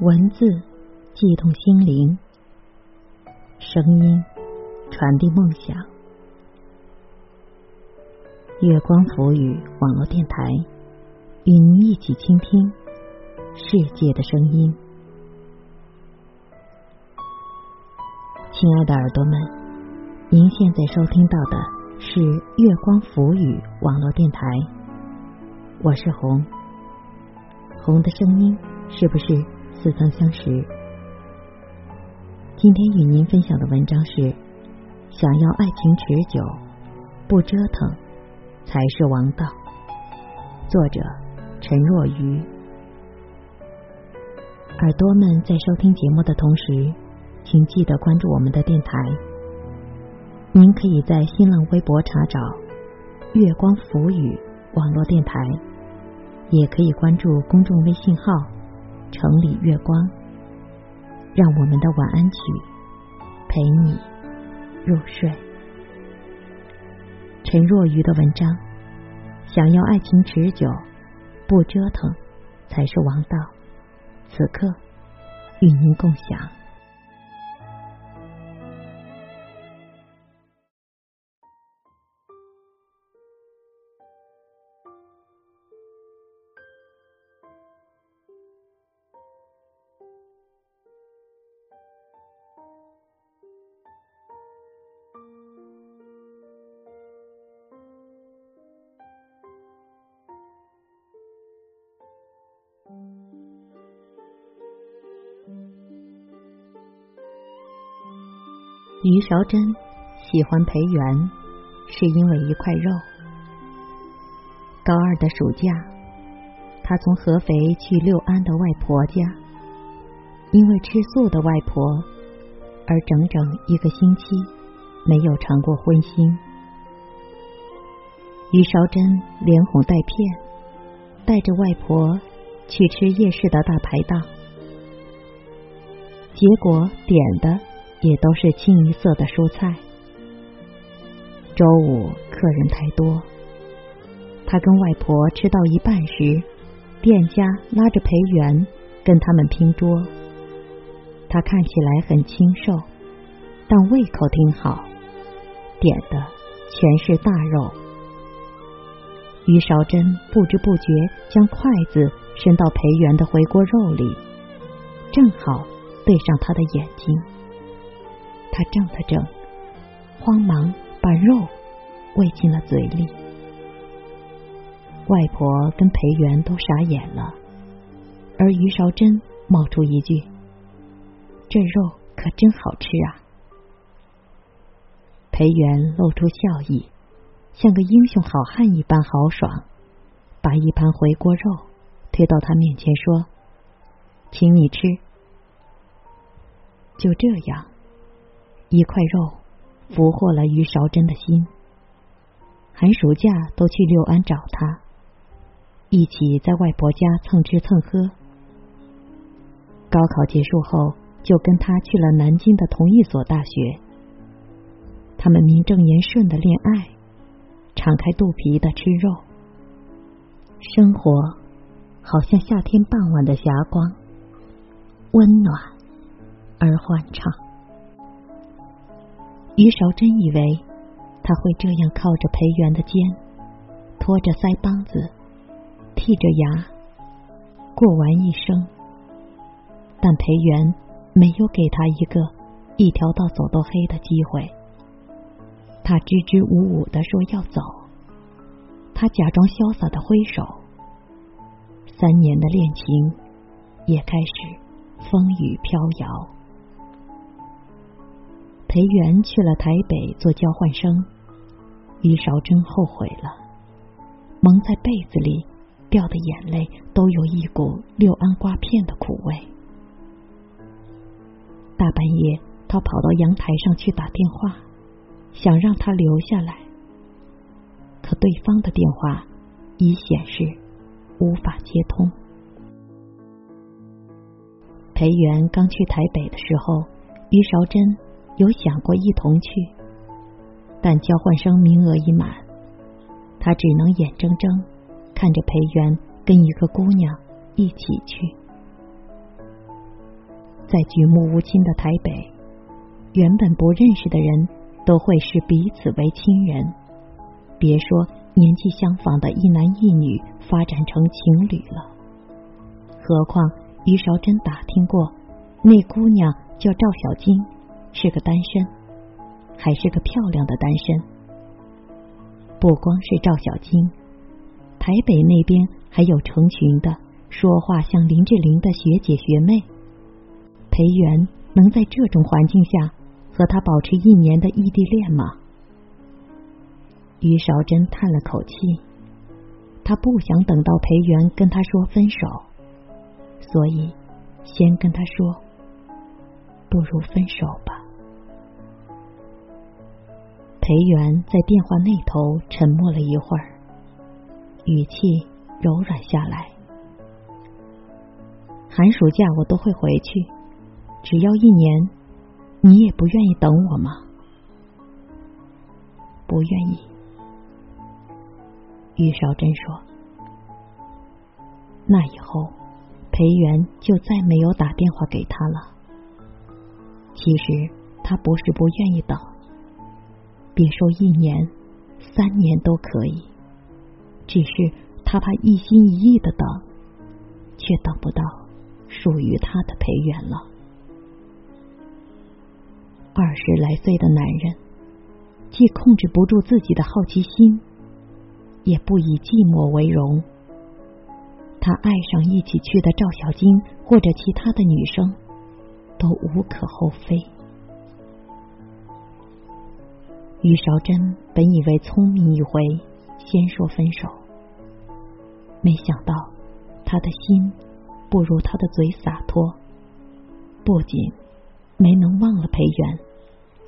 文字悸动心灵，声音传递梦想。月光浮语网络电台，与您一起倾听世界的声音。亲爱的耳朵们，您现在收听到的是月光浮语网络电台，我是红。红的声音是不是？似曾相识。今天与您分享的文章是：想要爱情持久，不折腾才是王道。作者：陈若愚。耳朵们在收听节目的同时，请记得关注我们的电台。您可以在新浪微博查找“月光浮语”网络电台，也可以关注公众微信号。城里月光，让我们的晚安曲陪你入睡。陈若愚的文章，想要爱情持久，不折腾才是王道。此刻，与您共享。于韶珍喜欢裴元，是因为一块肉。高二的暑假，他从合肥去六安的外婆家，因为吃素的外婆，而整整一个星期没有尝过荤腥。于韶珍连哄带骗，带着外婆去吃夜市的大排档，结果点的。也都是清一色的蔬菜。周五客人太多，他跟外婆吃到一半时，店家拉着裴元跟他们拼桌。他看起来很清瘦，但胃口挺好，点的全是大肉。于少珍不知不觉将筷子伸到裴元的回锅肉里，正好对上他的眼睛。他怔了怔，慌忙把肉喂进了嘴里。外婆跟裴元都傻眼了，而于韶珍冒出一句：“这肉可真好吃啊！”裴元露出笑意，像个英雄好汉一般豪爽，把一盘回锅肉推到他面前说：“请你吃。”就这样。一块肉俘获了于韶珍的心。寒暑假都去六安找他，一起在外婆家蹭吃蹭喝。高考结束后，就跟他去了南京的同一所大学。他们名正言顺的恋爱，敞开肚皮的吃肉，生活好像夏天傍晚的霞光，温暖而欢畅。于韶真以为他会这样靠着裴元的肩，托着腮帮子，剔着牙过完一生，但裴元没有给他一个一条道走到黑的机会。他支支吾吾的说要走，他假装潇洒的挥手，三年的恋情也开始风雨飘摇。裴元去了台北做交换生，于韶珍后悔了，蒙在被子里掉的眼泪都有一股六安瓜片的苦味。大半夜，他跑到阳台上去打电话，想让他留下来，可对方的电话已显示无法接通。裴元刚去台北的时候，于韶珍。有想过一同去，但交换生名额已满，他只能眼睁睁看着裴元跟一个姑娘一起去。在举目无亲的台北，原本不认识的人都会视彼此为亲人，别说年纪相仿的一男一女发展成情侣了。何况于韶珍打听过，那姑娘叫赵小晶，是个单身，还是个漂亮的单身。不光是赵小晶，台北那边还有成群的说话像林志玲的学姐学妹。裴元能在这种环境下和他保持一年的异地恋吗？于韶珍叹了口气，他不想等到裴元跟他说分手，所以先跟他说，不如分手吧。裴元在电话那头沉默了一会儿，语气柔软下来：“寒暑假我都会回去。”只要一年，你也不愿意等我吗？不愿意。玉少珍说：“那以后，裴元就再没有打电话给他了。其实他不是不愿意等，别说一年、三年都可以，只是他怕一心一意的等，却等不到属于他的裴元了。”二十来岁的男人，既控制不住自己的好奇心，也不以寂寞为荣。他爱上一起去的赵小晶或者其他的女生，都无可厚非。于韶珍本以为聪明一回，先说分手，没想到他的心不如他的嘴洒脱，不仅没能忘了裴元。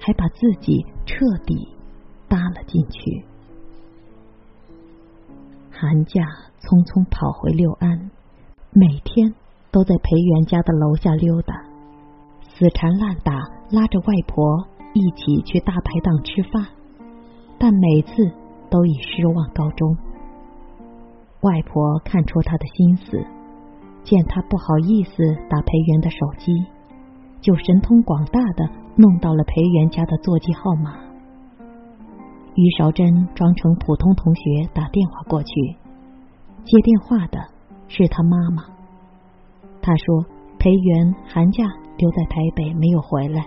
还把自己彻底搭了进去。寒假匆匆跑回六安，每天都在裴元家的楼下溜达，死缠烂打，拉着外婆一起去大排档吃饭，但每次都以失望告终。外婆看出他的心思，见他不好意思打裴元的手机，就神通广大的。弄到了裴元家的座机号码，于韶珍装成普通同学打电话过去，接电话的是他妈妈。他说裴元寒假留在台北没有回来。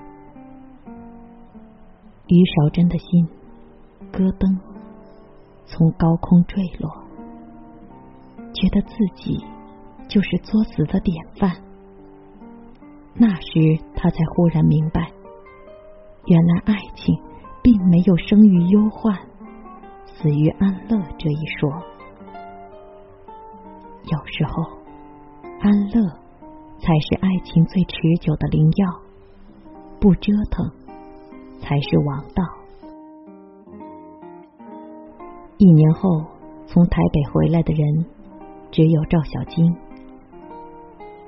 于少珍的心咯噔，从高空坠落，觉得自己就是作死的典范。那时他才忽然明白。原来爱情并没有生于忧患、死于安乐这一说。有时候，安乐才是爱情最持久的灵药，不折腾才是王道。一年后，从台北回来的人只有赵小晶。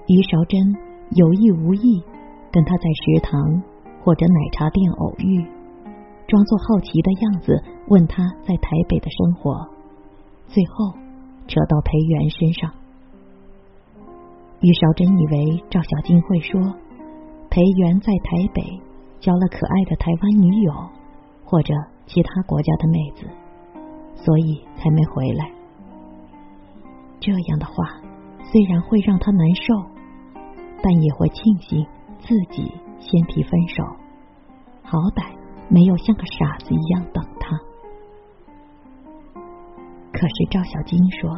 于韶珍有意无意跟他在食堂。或者奶茶店偶遇，装作好奇的样子问他在台北的生活，最后扯到裴元身上。于韶珍以为赵小晶会说裴元在台北交了可爱的台湾女友或者其他国家的妹子，所以才没回来。这样的话虽然会让他难受，但也会庆幸自己。先提分手，好歹没有像个傻子一样等他。可是赵小金说，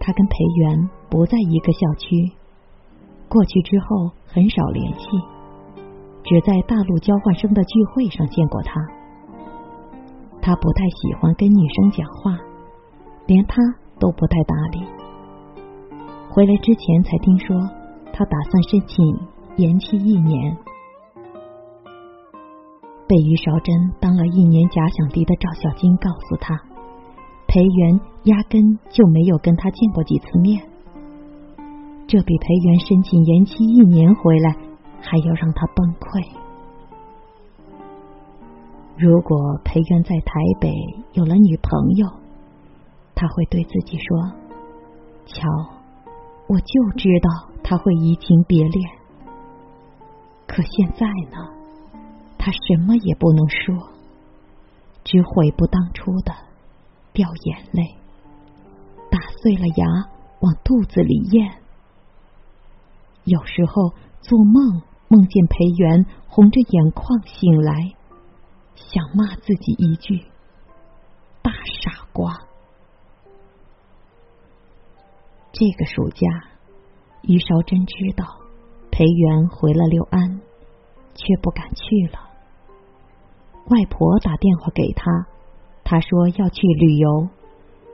他跟裴元不在一个校区，过去之后很少联系，只在大陆交换生的聚会上见过他。他不太喜欢跟女生讲话，连他都不太搭理。回来之前才听说，他打算申请。延期一年，被于韶珍当了一年假想敌的赵小晶告诉他，裴元压根就没有跟他见过几次面，这比裴元申请延期一年回来还要让他崩溃。如果裴元在台北有了女朋友，他会对自己说：“瞧，我就知道他会移情别恋。”可现在呢，他什么也不能说，只悔不当初的掉眼泪，打碎了牙往肚子里咽。有时候做梦，梦见裴元红着眼眶醒来，想骂自己一句“大傻瓜”。这个暑假，于韶珍知道裴元回了六安，却不敢去了。外婆打电话给他，他说要去旅游，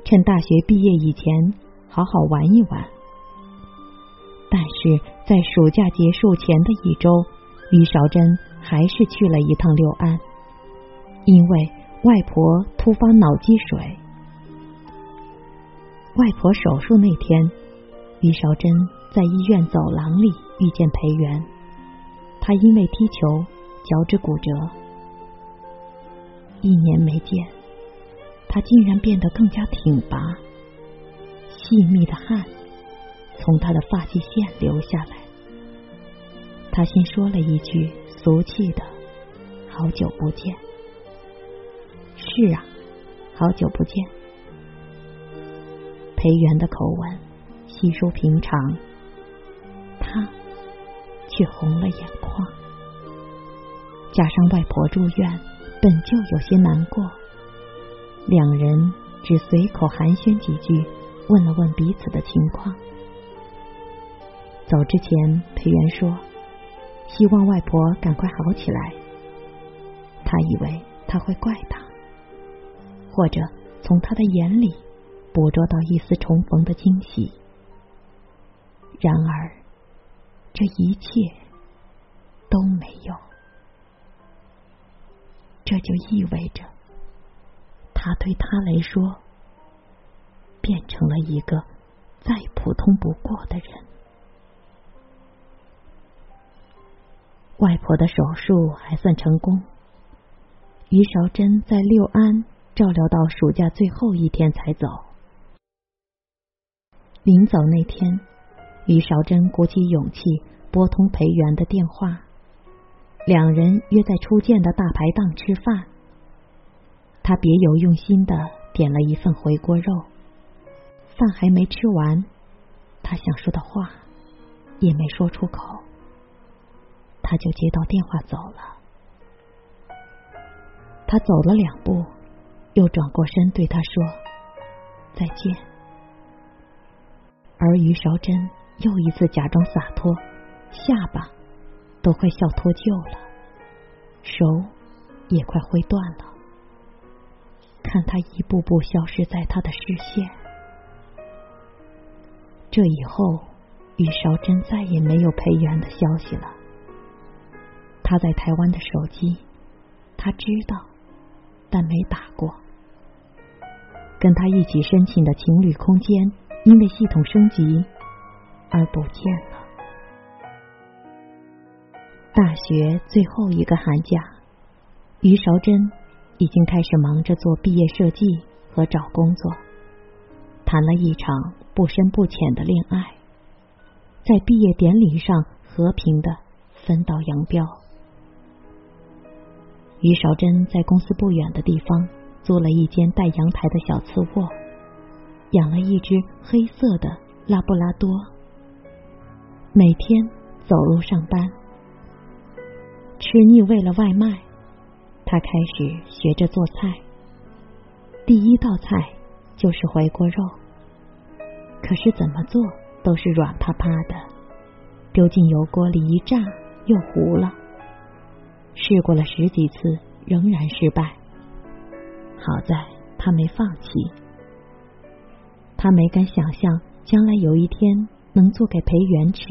趁大学毕业以前好好玩一玩。但是在暑假结束前的一周，于韶珍还是去了一趟六安，因为外婆突发脑积水。外婆手术那天，于韶珍在医院走廊里遇见裴元。他因为踢球脚趾骨折，一年没见，他竟然变得更加挺拔。细密的汗从他的发际线流下来。他先说了一句俗气的“好久不见”。是啊，好久不见。裴元的口吻稀疏平常，他却红了眼眶。加上外婆住院，本就有些难过，两人只随口寒暄几句，问了问彼此的情况。走之前，裴元说：“希望外婆赶快好起来。”他以为他会怪他，或者从他的眼里。捕捉到一丝重逢的惊喜，然而这一切都没有。这就意味着，他对他来说变成了一个再普通不过的人。外婆的手术还算成功，于韶珍在六安照料到暑假最后一天才走。临走那天，于韶珍鼓起勇气拨通裴元的电话，两人约在初见的大排档吃饭。他别有用心的点了一份回锅肉，饭还没吃完，他想说的话也没说出口，他就接到电话走了。他走了两步，又转过身对他说：“再见。”而于韶珍又一次假装洒脱，下巴都快笑脱臼了，手也快挥断了。看他一步步消失在他的视线，这以后于韶珍再也没有裴元的消息了。他在台湾的手机，他知道，但没打过。跟他一起申请的情侣空间。因为系统升级而不见了。大学最后一个寒假，于韶珍已经开始忙着做毕业设计和找工作，谈了一场不深不浅的恋爱，在毕业典礼上和平的分道扬镳。于少珍在公司不远的地方租了一间带阳台的小次卧。养了一只黑色的拉布拉多，每天走路上班。吃腻味了外卖，他开始学着做菜。第一道菜就是回锅肉，可是怎么做都是软趴趴的，丢进油锅里一炸又糊了。试过了十几次，仍然失败。好在他没放弃。他没敢想象将来有一天能做给裴元吃，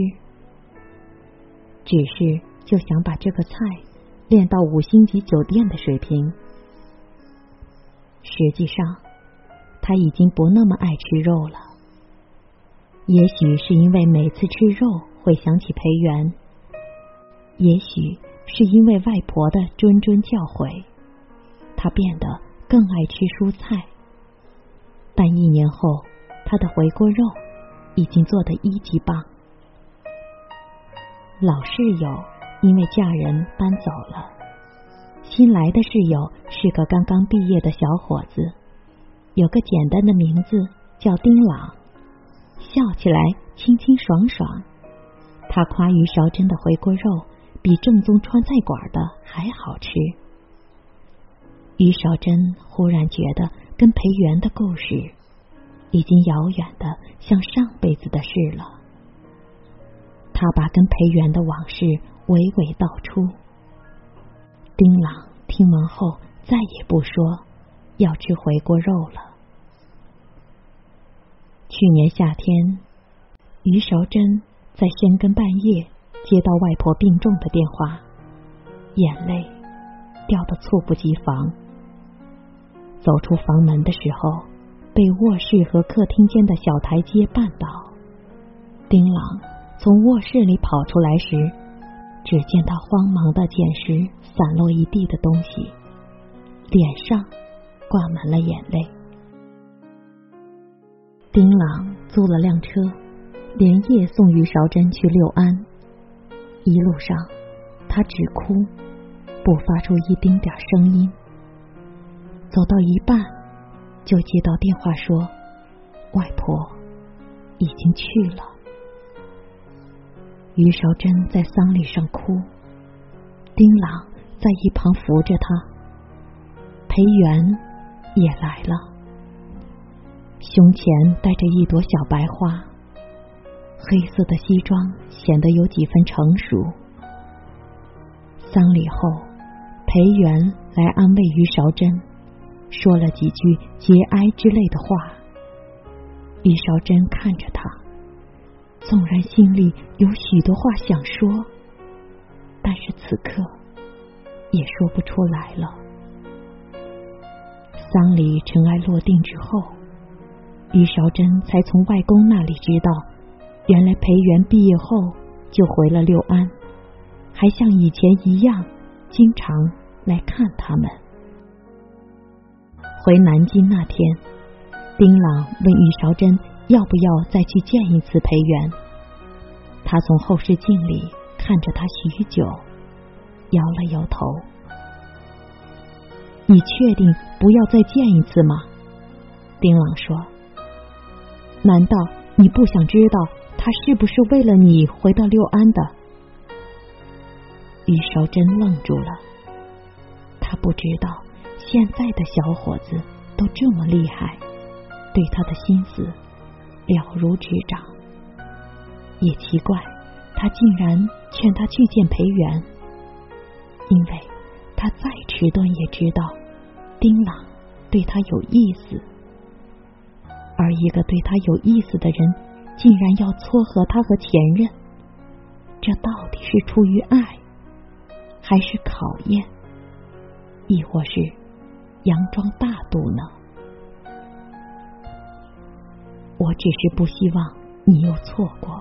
只是就想把这个菜练到五星级酒店的水平。实际上，他已经不那么爱吃肉了。也许是因为每次吃肉会想起裴元，也许是因为外婆的谆谆教诲，他变得更爱吃蔬菜。但一年后。他的回锅肉已经做得一级棒。老室友因为嫁人搬走了。新来的室友是个刚刚毕业的小伙子，有个简单的名字叫丁朗，笑起来清清爽爽。他夸于韶珍的回锅肉比正宗川菜馆的还好吃。于韶珍忽然觉得跟裴元的故事已经遥远的像上辈子的事了。他把跟裴元的往事娓娓道出。丁朗听完后再也不说要吃回锅肉了。去年夏天，于韶珍在深更半夜接到外婆病重的电话，眼泪掉得猝不及防。走出房门的时候，被卧室和客厅间的小台阶绊倒。丁朗从卧室里跑出来时。只见他慌忙的捡拾散落一地的东西，脸上挂满了眼泪。丁朗租了辆车，连夜送于韶珍去六安。一路上，他只哭，不发出一丁点声音。走到一半，就接到电话说，外婆已经去了。于韶珍在丧礼上哭，丁朗在一旁扶着她。裴元也来了，胸前戴着一朵小白花，黑色的西装显得有几分成熟。丧礼后，裴元来安慰于韶珍，说了几句节哀之类的话。于韶珍看着他。纵然心里有许多话想说，但是此刻也说不出来了。丧礼尘埃落定之后，于韶珍才从外公那里知道，原来裴元毕业后就回了六安，还像以前一样经常来看他们。回南京那天，丁朗问于韶珍。要不要再去见一次裴元？他从后视镜里看着他许久，摇了摇头。你确定不要再见一次吗？丁朗说。难道你不想知道他是不是为了你回到六安的？于韶珍愣住了，他不知道现在的小伙子都这么厉害，对他的心思。了如指掌，也奇怪，他竟然劝他去见裴元，因为他再迟钝也知道丁朗对他有意思，而一个对他有意思的人，竟然要撮合他和前任，这到底是出于爱，还是考验，亦或是佯装大度呢？我只是不希望你又错过。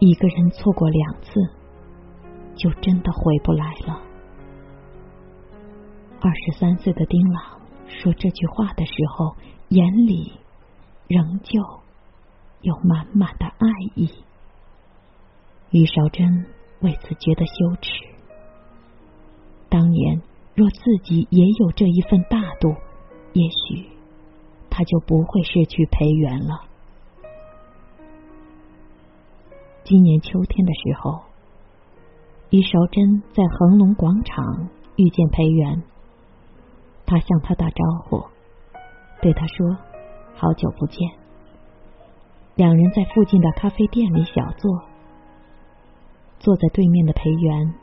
一个人错过两次，就真的回不来了。二十三岁的丁朗说这句话的时候，眼里仍旧有满满的爱意。于少珍为此觉得羞耻。当年若自己也有这一份大度，也许。他就不会失去裴元了。今年秋天的时候，于韶珍在恒隆广场遇见裴元，他向他打招呼，对他说：“好久不见。”两人在附近的咖啡店里小坐，坐在对面的裴元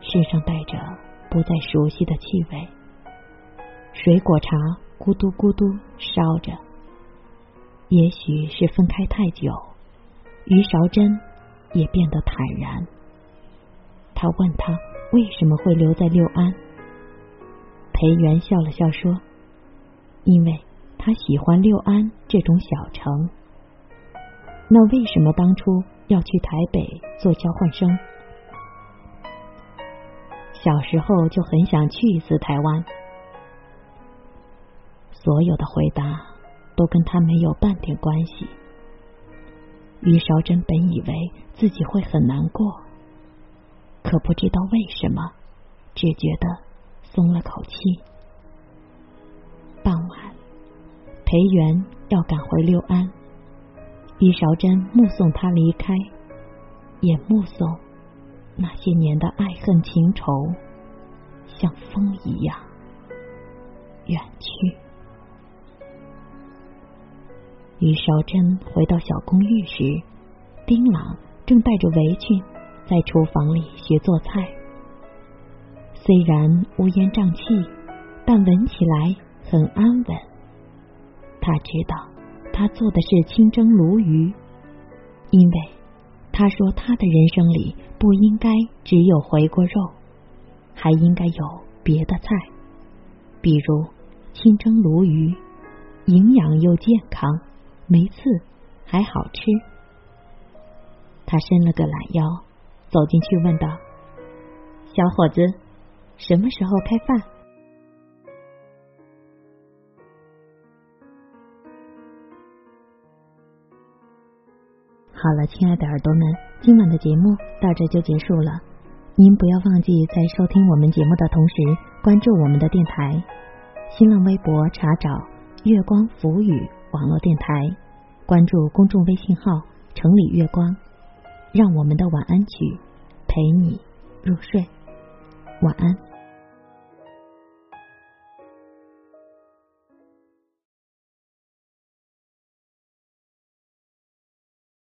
身上带着不再熟悉的气味，水果茶。咕嘟咕嘟烧着，也许是分开太久，于韶珍也变得坦然。他问他为什么会留在六安，裴元笑了笑说：“因为他喜欢六安这种小城。”那为什么当初要去台北做交换生？小时候就很想去一次台湾。所有的回答都跟他没有半点关系。于韶珍本以为自己会很难过，可不知道为什么，只觉得松了口气。傍晚，裴元要赶回六安，于韶珍目送他离开，也目送那些年的爱恨情仇像风一样远去。于韶珍回到小公寓时，丁朗正带着围裙在厨房里学做菜。虽然乌烟瘴气，但闻起来很安稳。他知道他做的是清蒸鲈鱼，因为他说他的人生里不应该只有回锅肉，还应该有别的菜，比如清蒸鲈鱼，营养又健康。没刺，还好吃。他伸了个懒腰，走进去问道：“小伙子，什么时候开饭？”好了，亲爱的耳朵们，今晚的节目到这就结束了。您不要忘记在收听我们节目的同时，关注我们的电台，新浪微博查找“月光浮语”。网络电台，关注公众微信号“城里月光”，让我们的晚安曲陪你入睡。晚安。